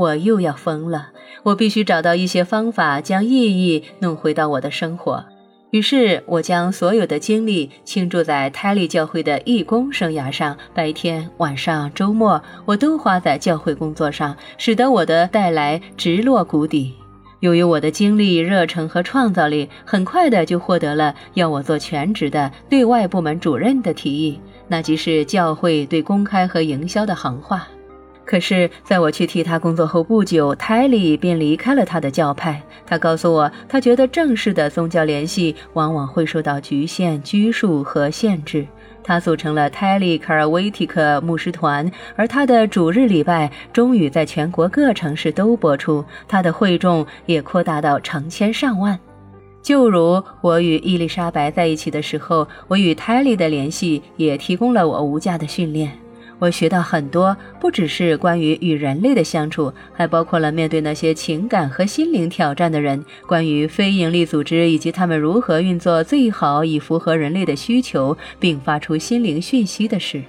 我又要疯了。我必须找到一些方法，将意义弄回到我的生活。于是，我将所有的精力倾注在泰利教会的义工生涯上。白天、晚上、周末，我都花在教会工作上，使得我的带来直落谷底。由于我的精力、热忱和创造力，很快的就获得了要我做全职的对外部门主任的提议，那即是教会对公开和营销的行话。可是，在我去替他工作后不久，泰利便离开了他的教派。他告诉我，他觉得正式的宗教联系往往会受到局限、拘束和限制。他组成了泰利卡尔维提克牧师团，而他的主日礼拜终于在全国各城市都播出，他的会众也扩大到成千上万。就如我与伊丽莎白在一起的时候，我与泰利的联系也提供了我无价的训练。我学到很多，不只是关于与人类的相处，还包括了面对那些情感和心灵挑战的人，关于非营利组织以及他们如何运作最好以符合人类的需求，并发出心灵讯息的事。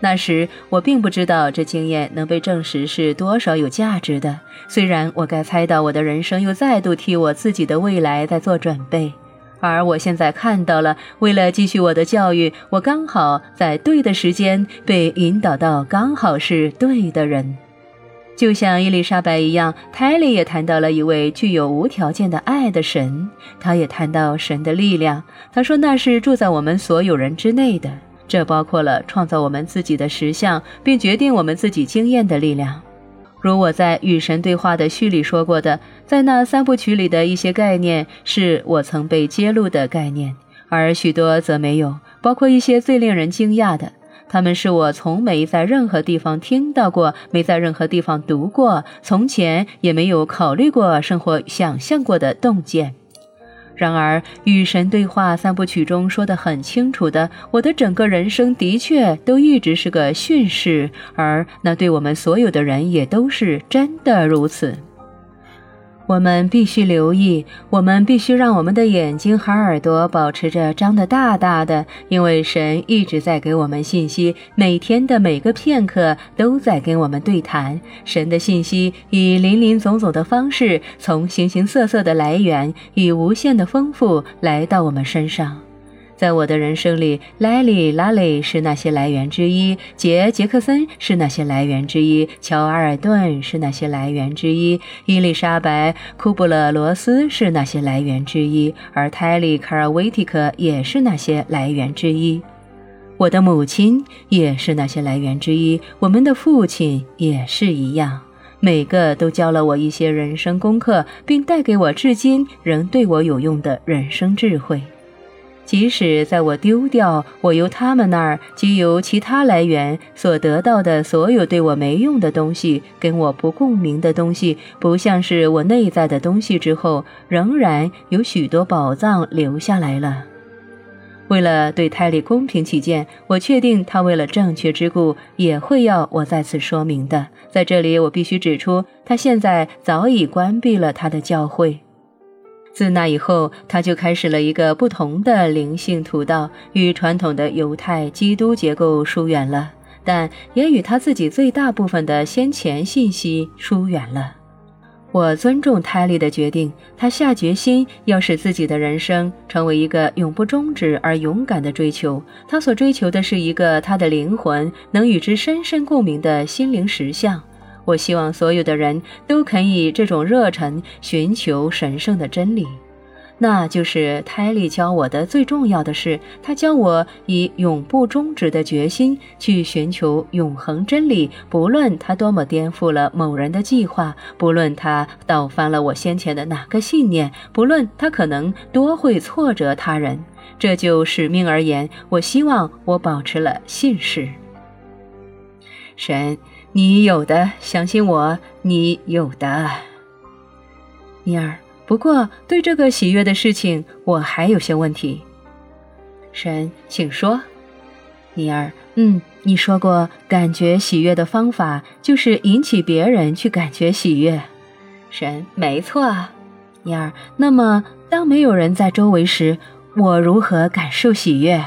那时我并不知道这经验能被证实是多少有价值的，虽然我该猜到我的人生又再度替我自己的未来在做准备。而我现在看到了，为了继续我的教育，我刚好在对的时间被引导到刚好是对的人，就像伊丽莎白一样，泰利也谈到了一位具有无条件的爱的神，他也谈到神的力量。他说那是住在我们所有人之内的，这包括了创造我们自己的实相，并决定我们自己经验的力量。如我在与神对话的序里说过的，在那三部曲里的一些概念是我曾被揭露的概念，而许多则没有，包括一些最令人惊讶的，他们是我从没在任何地方听到过，没在任何地方读过，从前也没有考虑过，生活想象过的洞见。然而，与神对话三部曲中说得很清楚的，我的整个人生的确都一直是个训示，而那对我们所有的人也都是真的如此。我们必须留意，我们必须让我们的眼睛和耳朵保持着张得大大的，因为神一直在给我们信息，每天的每个片刻都在跟我们对谈。神的信息以林林总总的方式，从形形色色的来源，以无限的丰富来到我们身上。在我的人生里，莱利、拉里是那些来源之一，杰、杰克森是那些来源之一，乔·阿尔顿是那些来源之一，伊丽莎白·库布勒罗斯是那些来源之一，而泰利·卡尔维提克也是那些来源之一。我的母亲也是那些来源之一，我们的父亲也是一样，每个都教了我一些人生功课，并带给我至今仍对我有用的人生智慧。即使在我丢掉我由他们那儿及由其他来源所得到的所有对我没用的东西，跟我不共鸣的东西，不像是我内在的东西之后，仍然有许多宝藏留下来了。为了对泰利公平起见，我确定他为了正确之故也会要我再次说明的。在这里，我必须指出，他现在早已关闭了他的教会。自那以后，他就开始了一个不同的灵性途道，与传统的犹太基督结构疏远了，但也与他自己最大部分的先前信息疏远了。我尊重泰利的决定，他下决心要使自己的人生成为一个永不终止而勇敢的追求。他所追求的是一个他的灵魂能与之深深共鸣的心灵实相。我希望所有的人都肯以这种热忱寻求神圣的真理，那就是泰利教我的最重要的事。他教我以永不终止的决心去寻求永恒真理，不论他多么颠覆了某人的计划，不论他倒翻了我先前的哪个信念，不论他可能多会挫折他人。这就使命而言，我希望我保持了信誓。神。你有的，相信我，你有的，妮儿。不过，对这个喜悦的事情，我还有些问题。神，请说，妮儿。嗯，你说过，感觉喜悦的方法就是引起别人去感觉喜悦。神，没错，妮儿。那么，当没有人在周围时，我如何感受喜悦？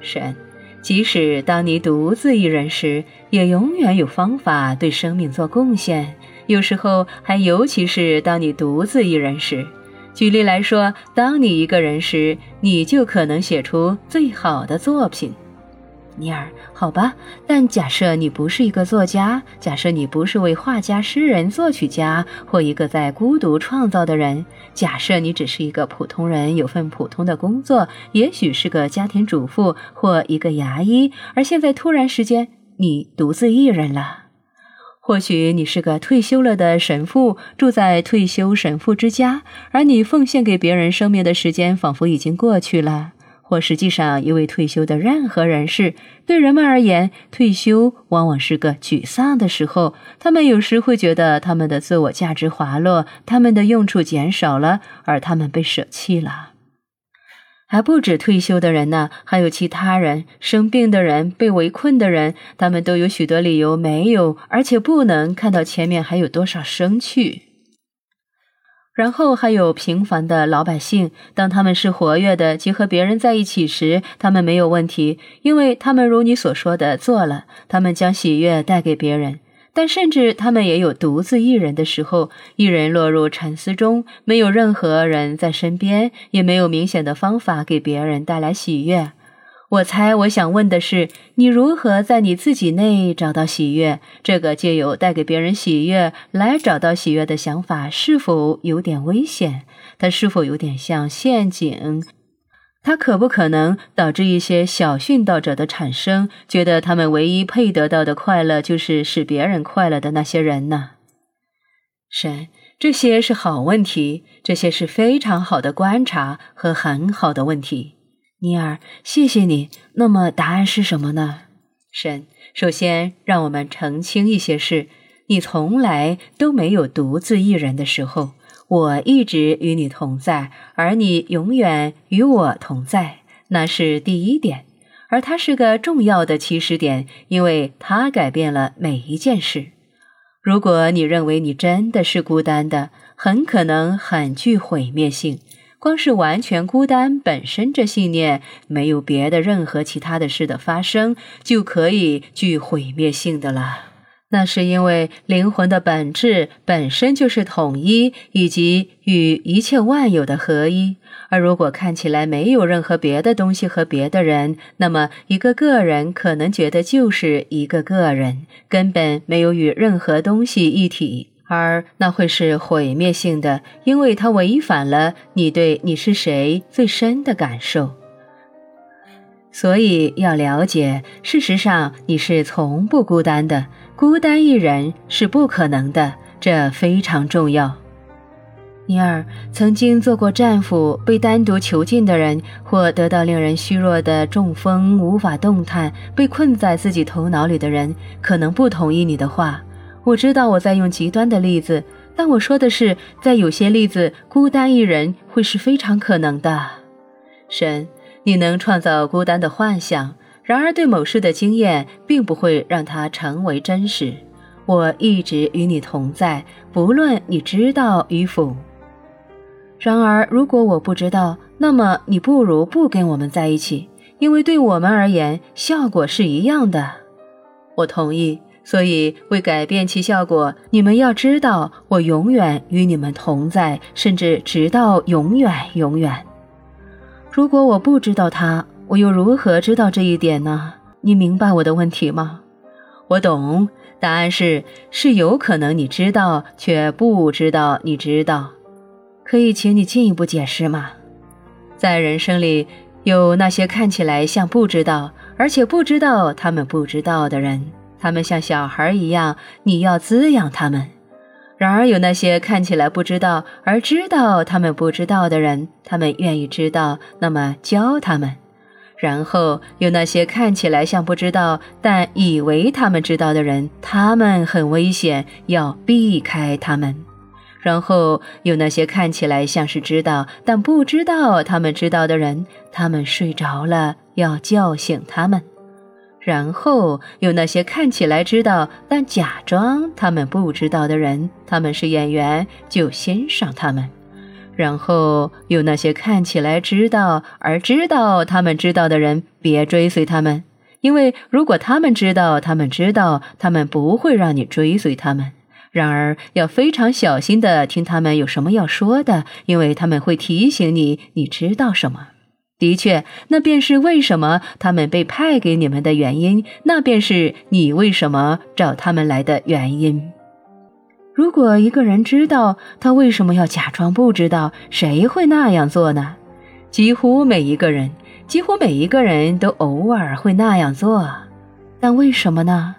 神。即使当你独自一人时，也永远有方法对生命做贡献。有时候还尤其是当你独自一人时。举例来说，当你一个人时，你就可能写出最好的作品。尼尔，好吧，但假设你不是一个作家，假设你不是位画家、诗人、作曲家或一个在孤独创造的人，假设你只是一个普通人，有份普通的工作，也许是个家庭主妇或一个牙医，而现在突然时间，你独自一人了。或许你是个退休了的神父，住在退休神父之家，而你奉献给别人生命的时间仿佛已经过去了。或实际上，一位退休的任何人士，对人们而言，退休往往是个沮丧的时候。他们有时会觉得他们的自我价值滑落，他们的用处减少了，而他们被舍弃了。还不止退休的人呢，还有其他人，生病的人，被围困的人，他们都有许多理由没有，而且不能看到前面还有多少生趣。然后还有平凡的老百姓，当他们是活跃的，及和别人在一起时，他们没有问题，因为他们如你所说的做了，他们将喜悦带给别人。但甚至他们也有独自一人的时候，一人落入沉思中，没有任何人在身边，也没有明显的方法给别人带来喜悦。我猜，我想问的是，你如何在你自己内找到喜悦？这个借由带给别人喜悦来找到喜悦的想法，是否有点危险？它是否有点像陷阱？它可不可能导致一些小殉道者的产生，觉得他们唯一配得到的快乐就是使别人快乐的那些人呢？神，这些是好问题，这些是非常好的观察和很好的问题。尼尔，谢谢你。那么答案是什么呢？神，首先让我们澄清一些事：你从来都没有独自一人的时候，我一直与你同在，而你永远与我同在，那是第一点。而它是个重要的起始点，因为它改变了每一件事。如果你认为你真的是孤单的，很可能很具毁灭性。光是完全孤单本身，这信念没有别的任何其他的事的发生，就可以具毁灭性的了。那是因为灵魂的本质本身就是统一，以及与一切万有的合一。而如果看起来没有任何别的东西和别的人，那么一个个人可能觉得就是一个个人，根本没有与任何东西一体。而那会是毁灭性的，因为它违反了你对你是谁最深的感受。所以要了解，事实上你是从不孤单的，孤单一人是不可能的，这非常重要。尼尔曾经做过战俘，被单独囚禁的人，或得到令人虚弱的中风无法动弹，被困在自己头脑里的人，可能不同意你的话。我知道我在用极端的例子，但我说的是，在有些例子，孤单一人会是非常可能的。神，你能创造孤单的幻想，然而对某事的经验并不会让它成为真实。我一直与你同在，不论你知道与否。然而，如果我不知道，那么你不如不跟我们在一起，因为对我们而言，效果是一样的。我同意。所以，为改变其效果，你们要知道，我永远与你们同在，甚至直到永远永远。如果我不知道他，我又如何知道这一点呢？你明白我的问题吗？我懂，答案是是有可能你知道，却不知道你知道。可以请你进一步解释吗？在人生里，有那些看起来像不知道，而且不知道他们不知道的人。他们像小孩一样，你要滋养他们。然而，有那些看起来不知道而知道他们不知道的人，他们愿意知道，那么教他们。然后，有那些看起来像不知道但以为他们知道的人，他们很危险，要避开他们。然后，有那些看起来像是知道但不知道他们知道的人，他们睡着了，要叫醒他们。然后有那些看起来知道但假装他们不知道的人，他们是演员，就欣赏他们。然后有那些看起来知道而知道他们知道的人，别追随他们，因为如果他们知道他们知道，他们不会让你追随他们。然而要非常小心的听他们有什么要说的，因为他们会提醒你你知道什么。的确，那便是为什么他们被派给你们的原因，那便是你为什么找他们来的原因。如果一个人知道他为什么要假装不知道，谁会那样做呢？几乎每一个人，几乎每一个人都偶尔会那样做，但为什么呢？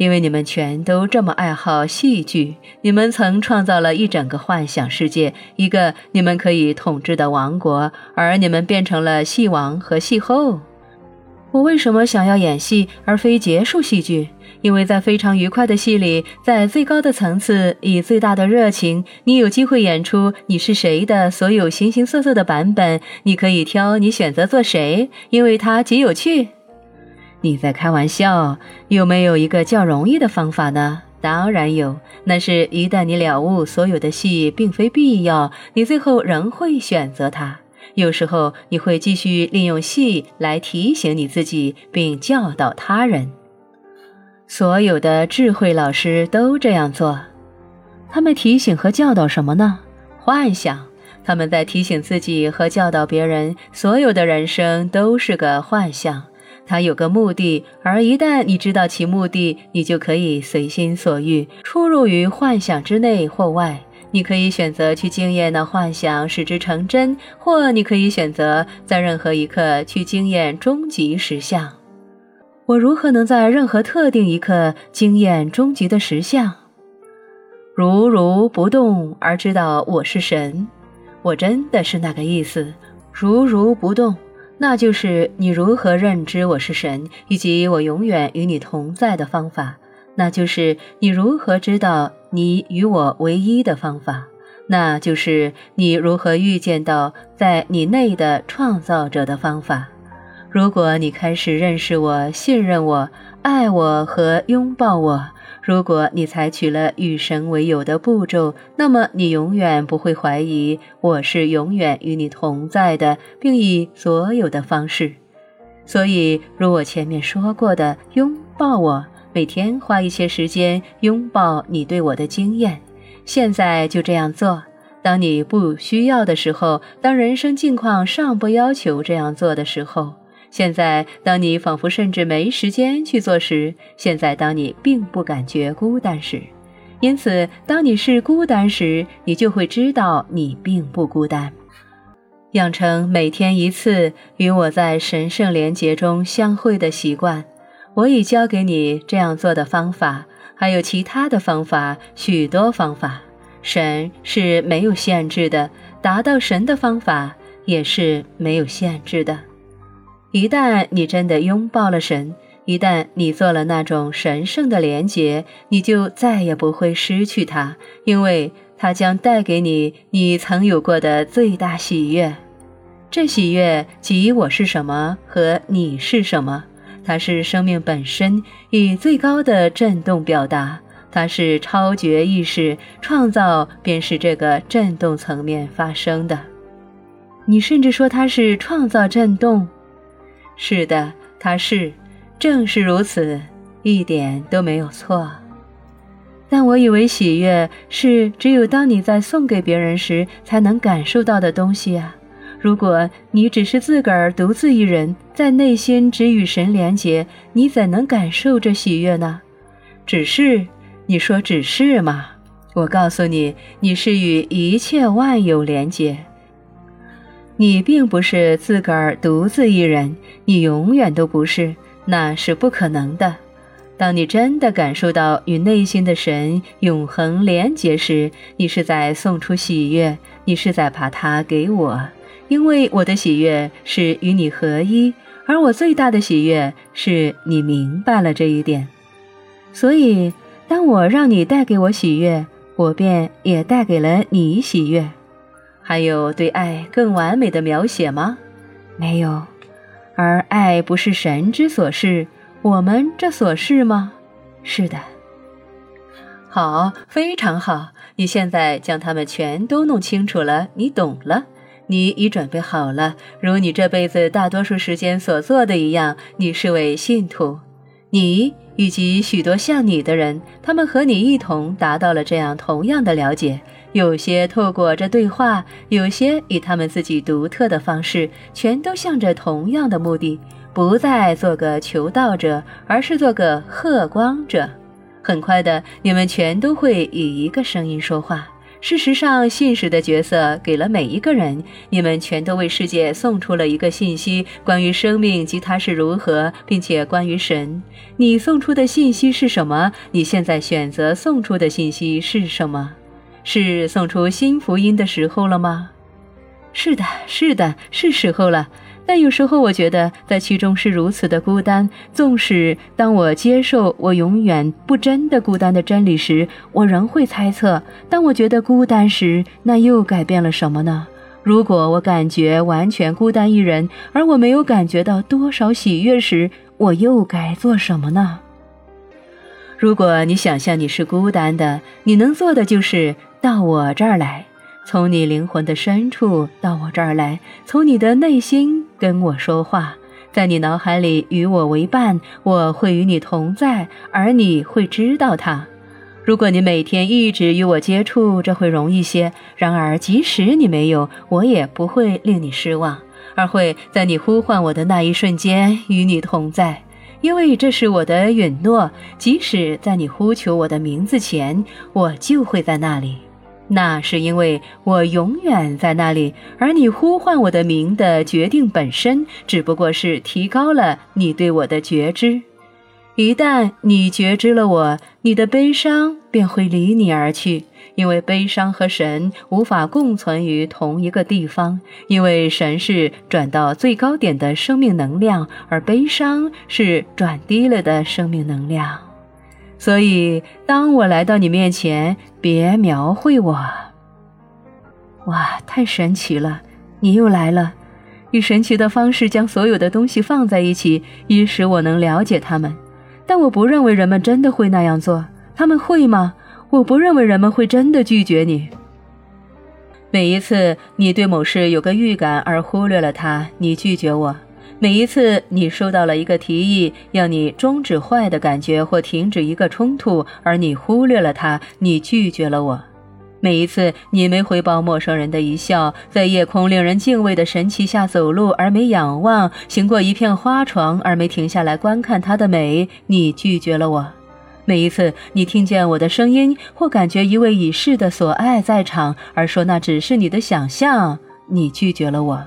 因为你们全都这么爱好戏剧，你们曾创造了一整个幻想世界，一个你们可以统治的王国，而你们变成了戏王和戏后。我为什么想要演戏而非结束戏剧？因为在非常愉快的戏里，在最高的层次，以最大的热情，你有机会演出你是谁的所有形形色色的版本。你可以挑你选择做谁，因为它极有趣。你在开玩笑？有没有一个较容易的方法呢？当然有。那是一旦你了悟所有的戏并非必要，你最后仍会选择它。有时候你会继续利用戏来提醒你自己，并教导他人。所有的智慧老师都这样做。他们提醒和教导什么呢？幻想。他们在提醒自己和教导别人。所有的人生都是个幻象。它有个目的，而一旦你知道其目的，你就可以随心所欲出入于幻想之内或外。你可以选择去经验那幻想，使之成真；或你可以选择在任何一刻去经验终极实相。我如何能在任何特定一刻经验终极的实相？如如不动而知道我是神。我真的是那个意思。如如不动。那就是你如何认知我是神，以及我永远与你同在的方法；那就是你如何知道你与我唯一的方法；那就是你如何预见到在你内的创造者的方法。如果你开始认识我、信任我、爱我和拥抱我。如果你采取了与神为友的步骤，那么你永远不会怀疑我是永远与你同在的，并以所有的方式。所以，如我前面说过的，拥抱我，每天花一些时间拥抱你对我的经验。现在就这样做。当你不需要的时候，当人生境况尚不要求这样做的时候。现在，当你仿佛甚至没时间去做时；现在，当你并不感觉孤单时，因此，当你是孤单时，你就会知道你并不孤单。养成每天一次与我在神圣连结中相会的习惯。我已教给你这样做的方法，还有其他的方法，许多方法。神是没有限制的，达到神的方法也是没有限制的。一旦你真的拥抱了神，一旦你做了那种神圣的连结，你就再也不会失去它，因为它将带给你你曾有过的最大喜悦。这喜悦即我是什么和你是什么，它是生命本身以最高的振动表达，它是超绝意识创造，便是这个振动层面发生的。你甚至说它是创造振动。是的，他是，正是如此，一点都没有错。但我以为喜悦是只有当你在送给别人时才能感受到的东西啊！如果你只是自个儿独自一人在内心只与神连结，你怎能感受这喜悦呢？只是，你说只是吗？我告诉你，你是与一切万有连结。你并不是自个儿独自一人，你永远都不是，那是不可能的。当你真的感受到与内心的神永恒连结时，你是在送出喜悦，你是在把它给我，因为我的喜悦是与你合一，而我最大的喜悦是你明白了这一点。所以，当我让你带给我喜悦，我便也带给了你喜悦。还有对爱更完美的描写吗？没有。而爱不是神之所是，我们这所是吗？是的。好，非常好。你现在将它们全都弄清楚了，你懂了，你已准备好了，如你这辈子大多数时间所做的一样。你是位信徒，你以及许多像你的人，他们和你一同达到了这样同样的了解。有些透过这对话，有些以他们自己独特的方式，全都向着同样的目的，不再做个求道者，而是做个贺光者。很快的，你们全都会以一个声音说话。事实上，信使的角色给了每一个人，你们全都为世界送出了一个信息，关于生命及它是如何，并且关于神。你送出的信息是什么？你现在选择送出的信息是什么？是送出新福音的时候了吗？是的，是的，是时候了。但有时候我觉得在其中是如此的孤单。纵使当我接受我永远不真的孤单的真理时，我仍会猜测：当我觉得孤单时，那又改变了什么呢？如果我感觉完全孤单一人，而我没有感觉到多少喜悦时，我又该做什么呢？如果你想象你是孤单的，你能做的就是到我这儿来，从你灵魂的深处到我这儿来，从你的内心跟我说话，在你脑海里与我为伴，我会与你同在，而你会知道它。如果你每天一直与我接触，这会容易些。然而，即使你没有，我也不会令你失望，而会在你呼唤我的那一瞬间与你同在。因为这是我的允诺，即使在你呼求我的名字前，我就会在那里。那是因为我永远在那里，而你呼唤我的名的决定本身，只不过是提高了你对我的觉知。一旦你觉知了我，你的悲伤便会离你而去。因为悲伤和神无法共存于同一个地方，因为神是转到最高点的生命能量，而悲伤是转低了的生命能量。所以，当我来到你面前，别描绘我。哇，太神奇了！你又来了，以神奇的方式将所有的东西放在一起，以使我能了解他们。但我不认为人们真的会那样做，他们会吗？我不认为人们会真的拒绝你。每一次你对某事有个预感而忽略了它，你拒绝我；每一次你收到了一个提议，要你终止坏的感觉或停止一个冲突，而你忽略了它，你拒绝了我；每一次你没回报陌生人的一笑，在夜空令人敬畏的神奇下走路而没仰望，行过一片花床而没停下来观看它的美，你拒绝了我。每一次你听见我的声音，或感觉一位已逝的所爱在场，而说那只是你的想象，你拒绝了我；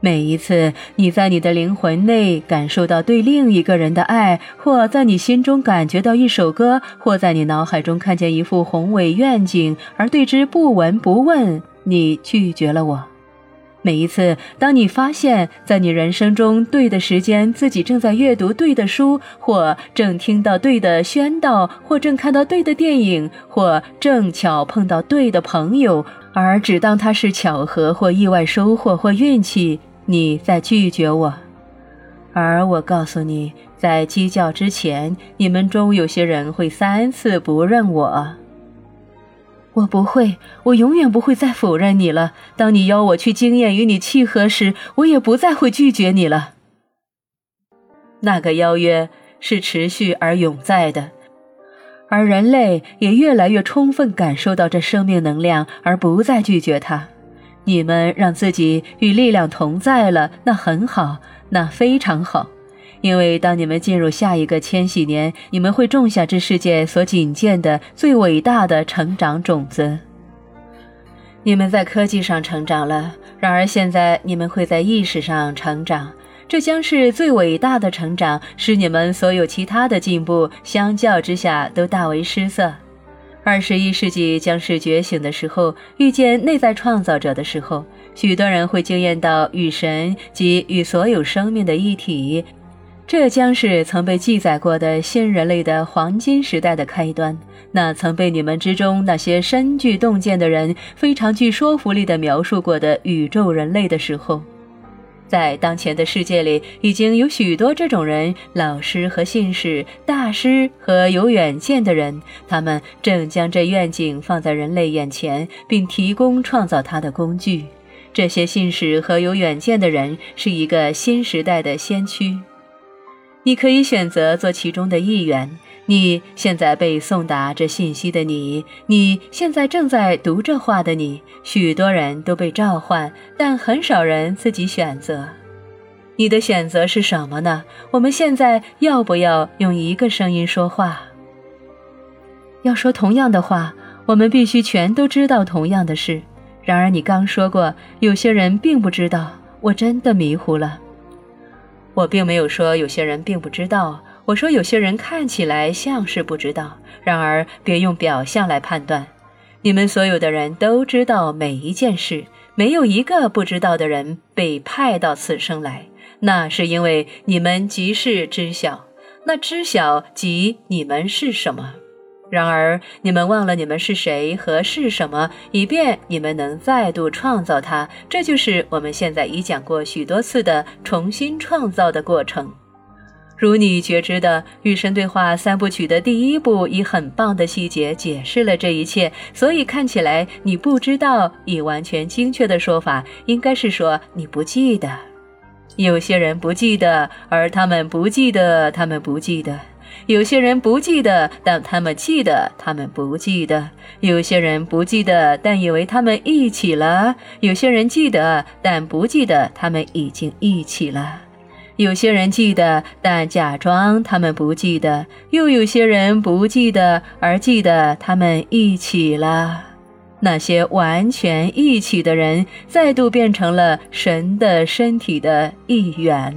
每一次你在你的灵魂内感受到对另一个人的爱，或在你心中感觉到一首歌，或在你脑海中看见一幅宏伟愿景，而对之不闻不问，你拒绝了我。每一次，当你发现，在你人生中对的时间，自己正在阅读对的书，或正听到对的宣道，或正看到对的电影，或正巧碰到对的朋友，而只当它是巧合或意外收获或运气，你在拒绝我。而我告诉你，在鸡叫之前，你们中有些人会三次不认我。我不会，我永远不会再否认你了。当你邀我去经验与你契合时，我也不再会拒绝你了。那个邀约是持续而永在的，而人类也越来越充分感受到这生命能量，而不再拒绝它。你们让自己与力量同在了，那很好，那非常好。因为当你们进入下一个千禧年，你们会种下这世界所仅见的最伟大的成长种子。你们在科技上成长了，然而现在你们会在意识上成长，这将是最伟大的成长，使你们所有其他的进步相较之下都大为失色。二十一世纪将是觉醒的时候，遇见内在创造者的时候，许多人会惊艳到与神及与所有生命的一体。这将是曾被记载过的新人类的黄金时代的开端。那曾被你们之中那些深具洞见的人非常具说服力地描述过的宇宙人类的时候，在当前的世界里，已经有许多这种人，老师和信使，大师和有远见的人，他们正将这愿景放在人类眼前，并提供创造它的工具。这些信使和有远见的人是一个新时代的先驱。你可以选择做其中的一员。你现在被送达这信息的你，你现在正在读这话的你，许多人都被召唤，但很少人自己选择。你的选择是什么呢？我们现在要不要用一个声音说话？要说同样的话，我们必须全都知道同样的事。然而你刚说过，有些人并不知道。我真的迷糊了。我并没有说有些人并不知道，我说有些人看起来像是不知道。然而别用表象来判断。你们所有的人都知道每一件事，没有一个不知道的人被派到此生来。那是因为你们即是知晓，那知晓即你们是什么。然而你们忘了你们是谁和是什么，以便你们能再度创造它。这就是我们现在已讲过许多次的重新创造的过程。如你觉知的，《与神对话》三部曲的第一部以很棒的细节解释了这一切，所以看起来你不知道。以完全精确的说法，应该是说你不记得。有些人不记得，而他们不记得，他们不记得。有些人不记得，但他们记得；他们不记得。有些人不记得，但以为他们一起了；有些人记得，但不记得他们已经一起了；有些人记得，但假装他们不记得；又有些人不记得，而记得他们一起了。那些完全一起的人，再度变成了神的身体的一员。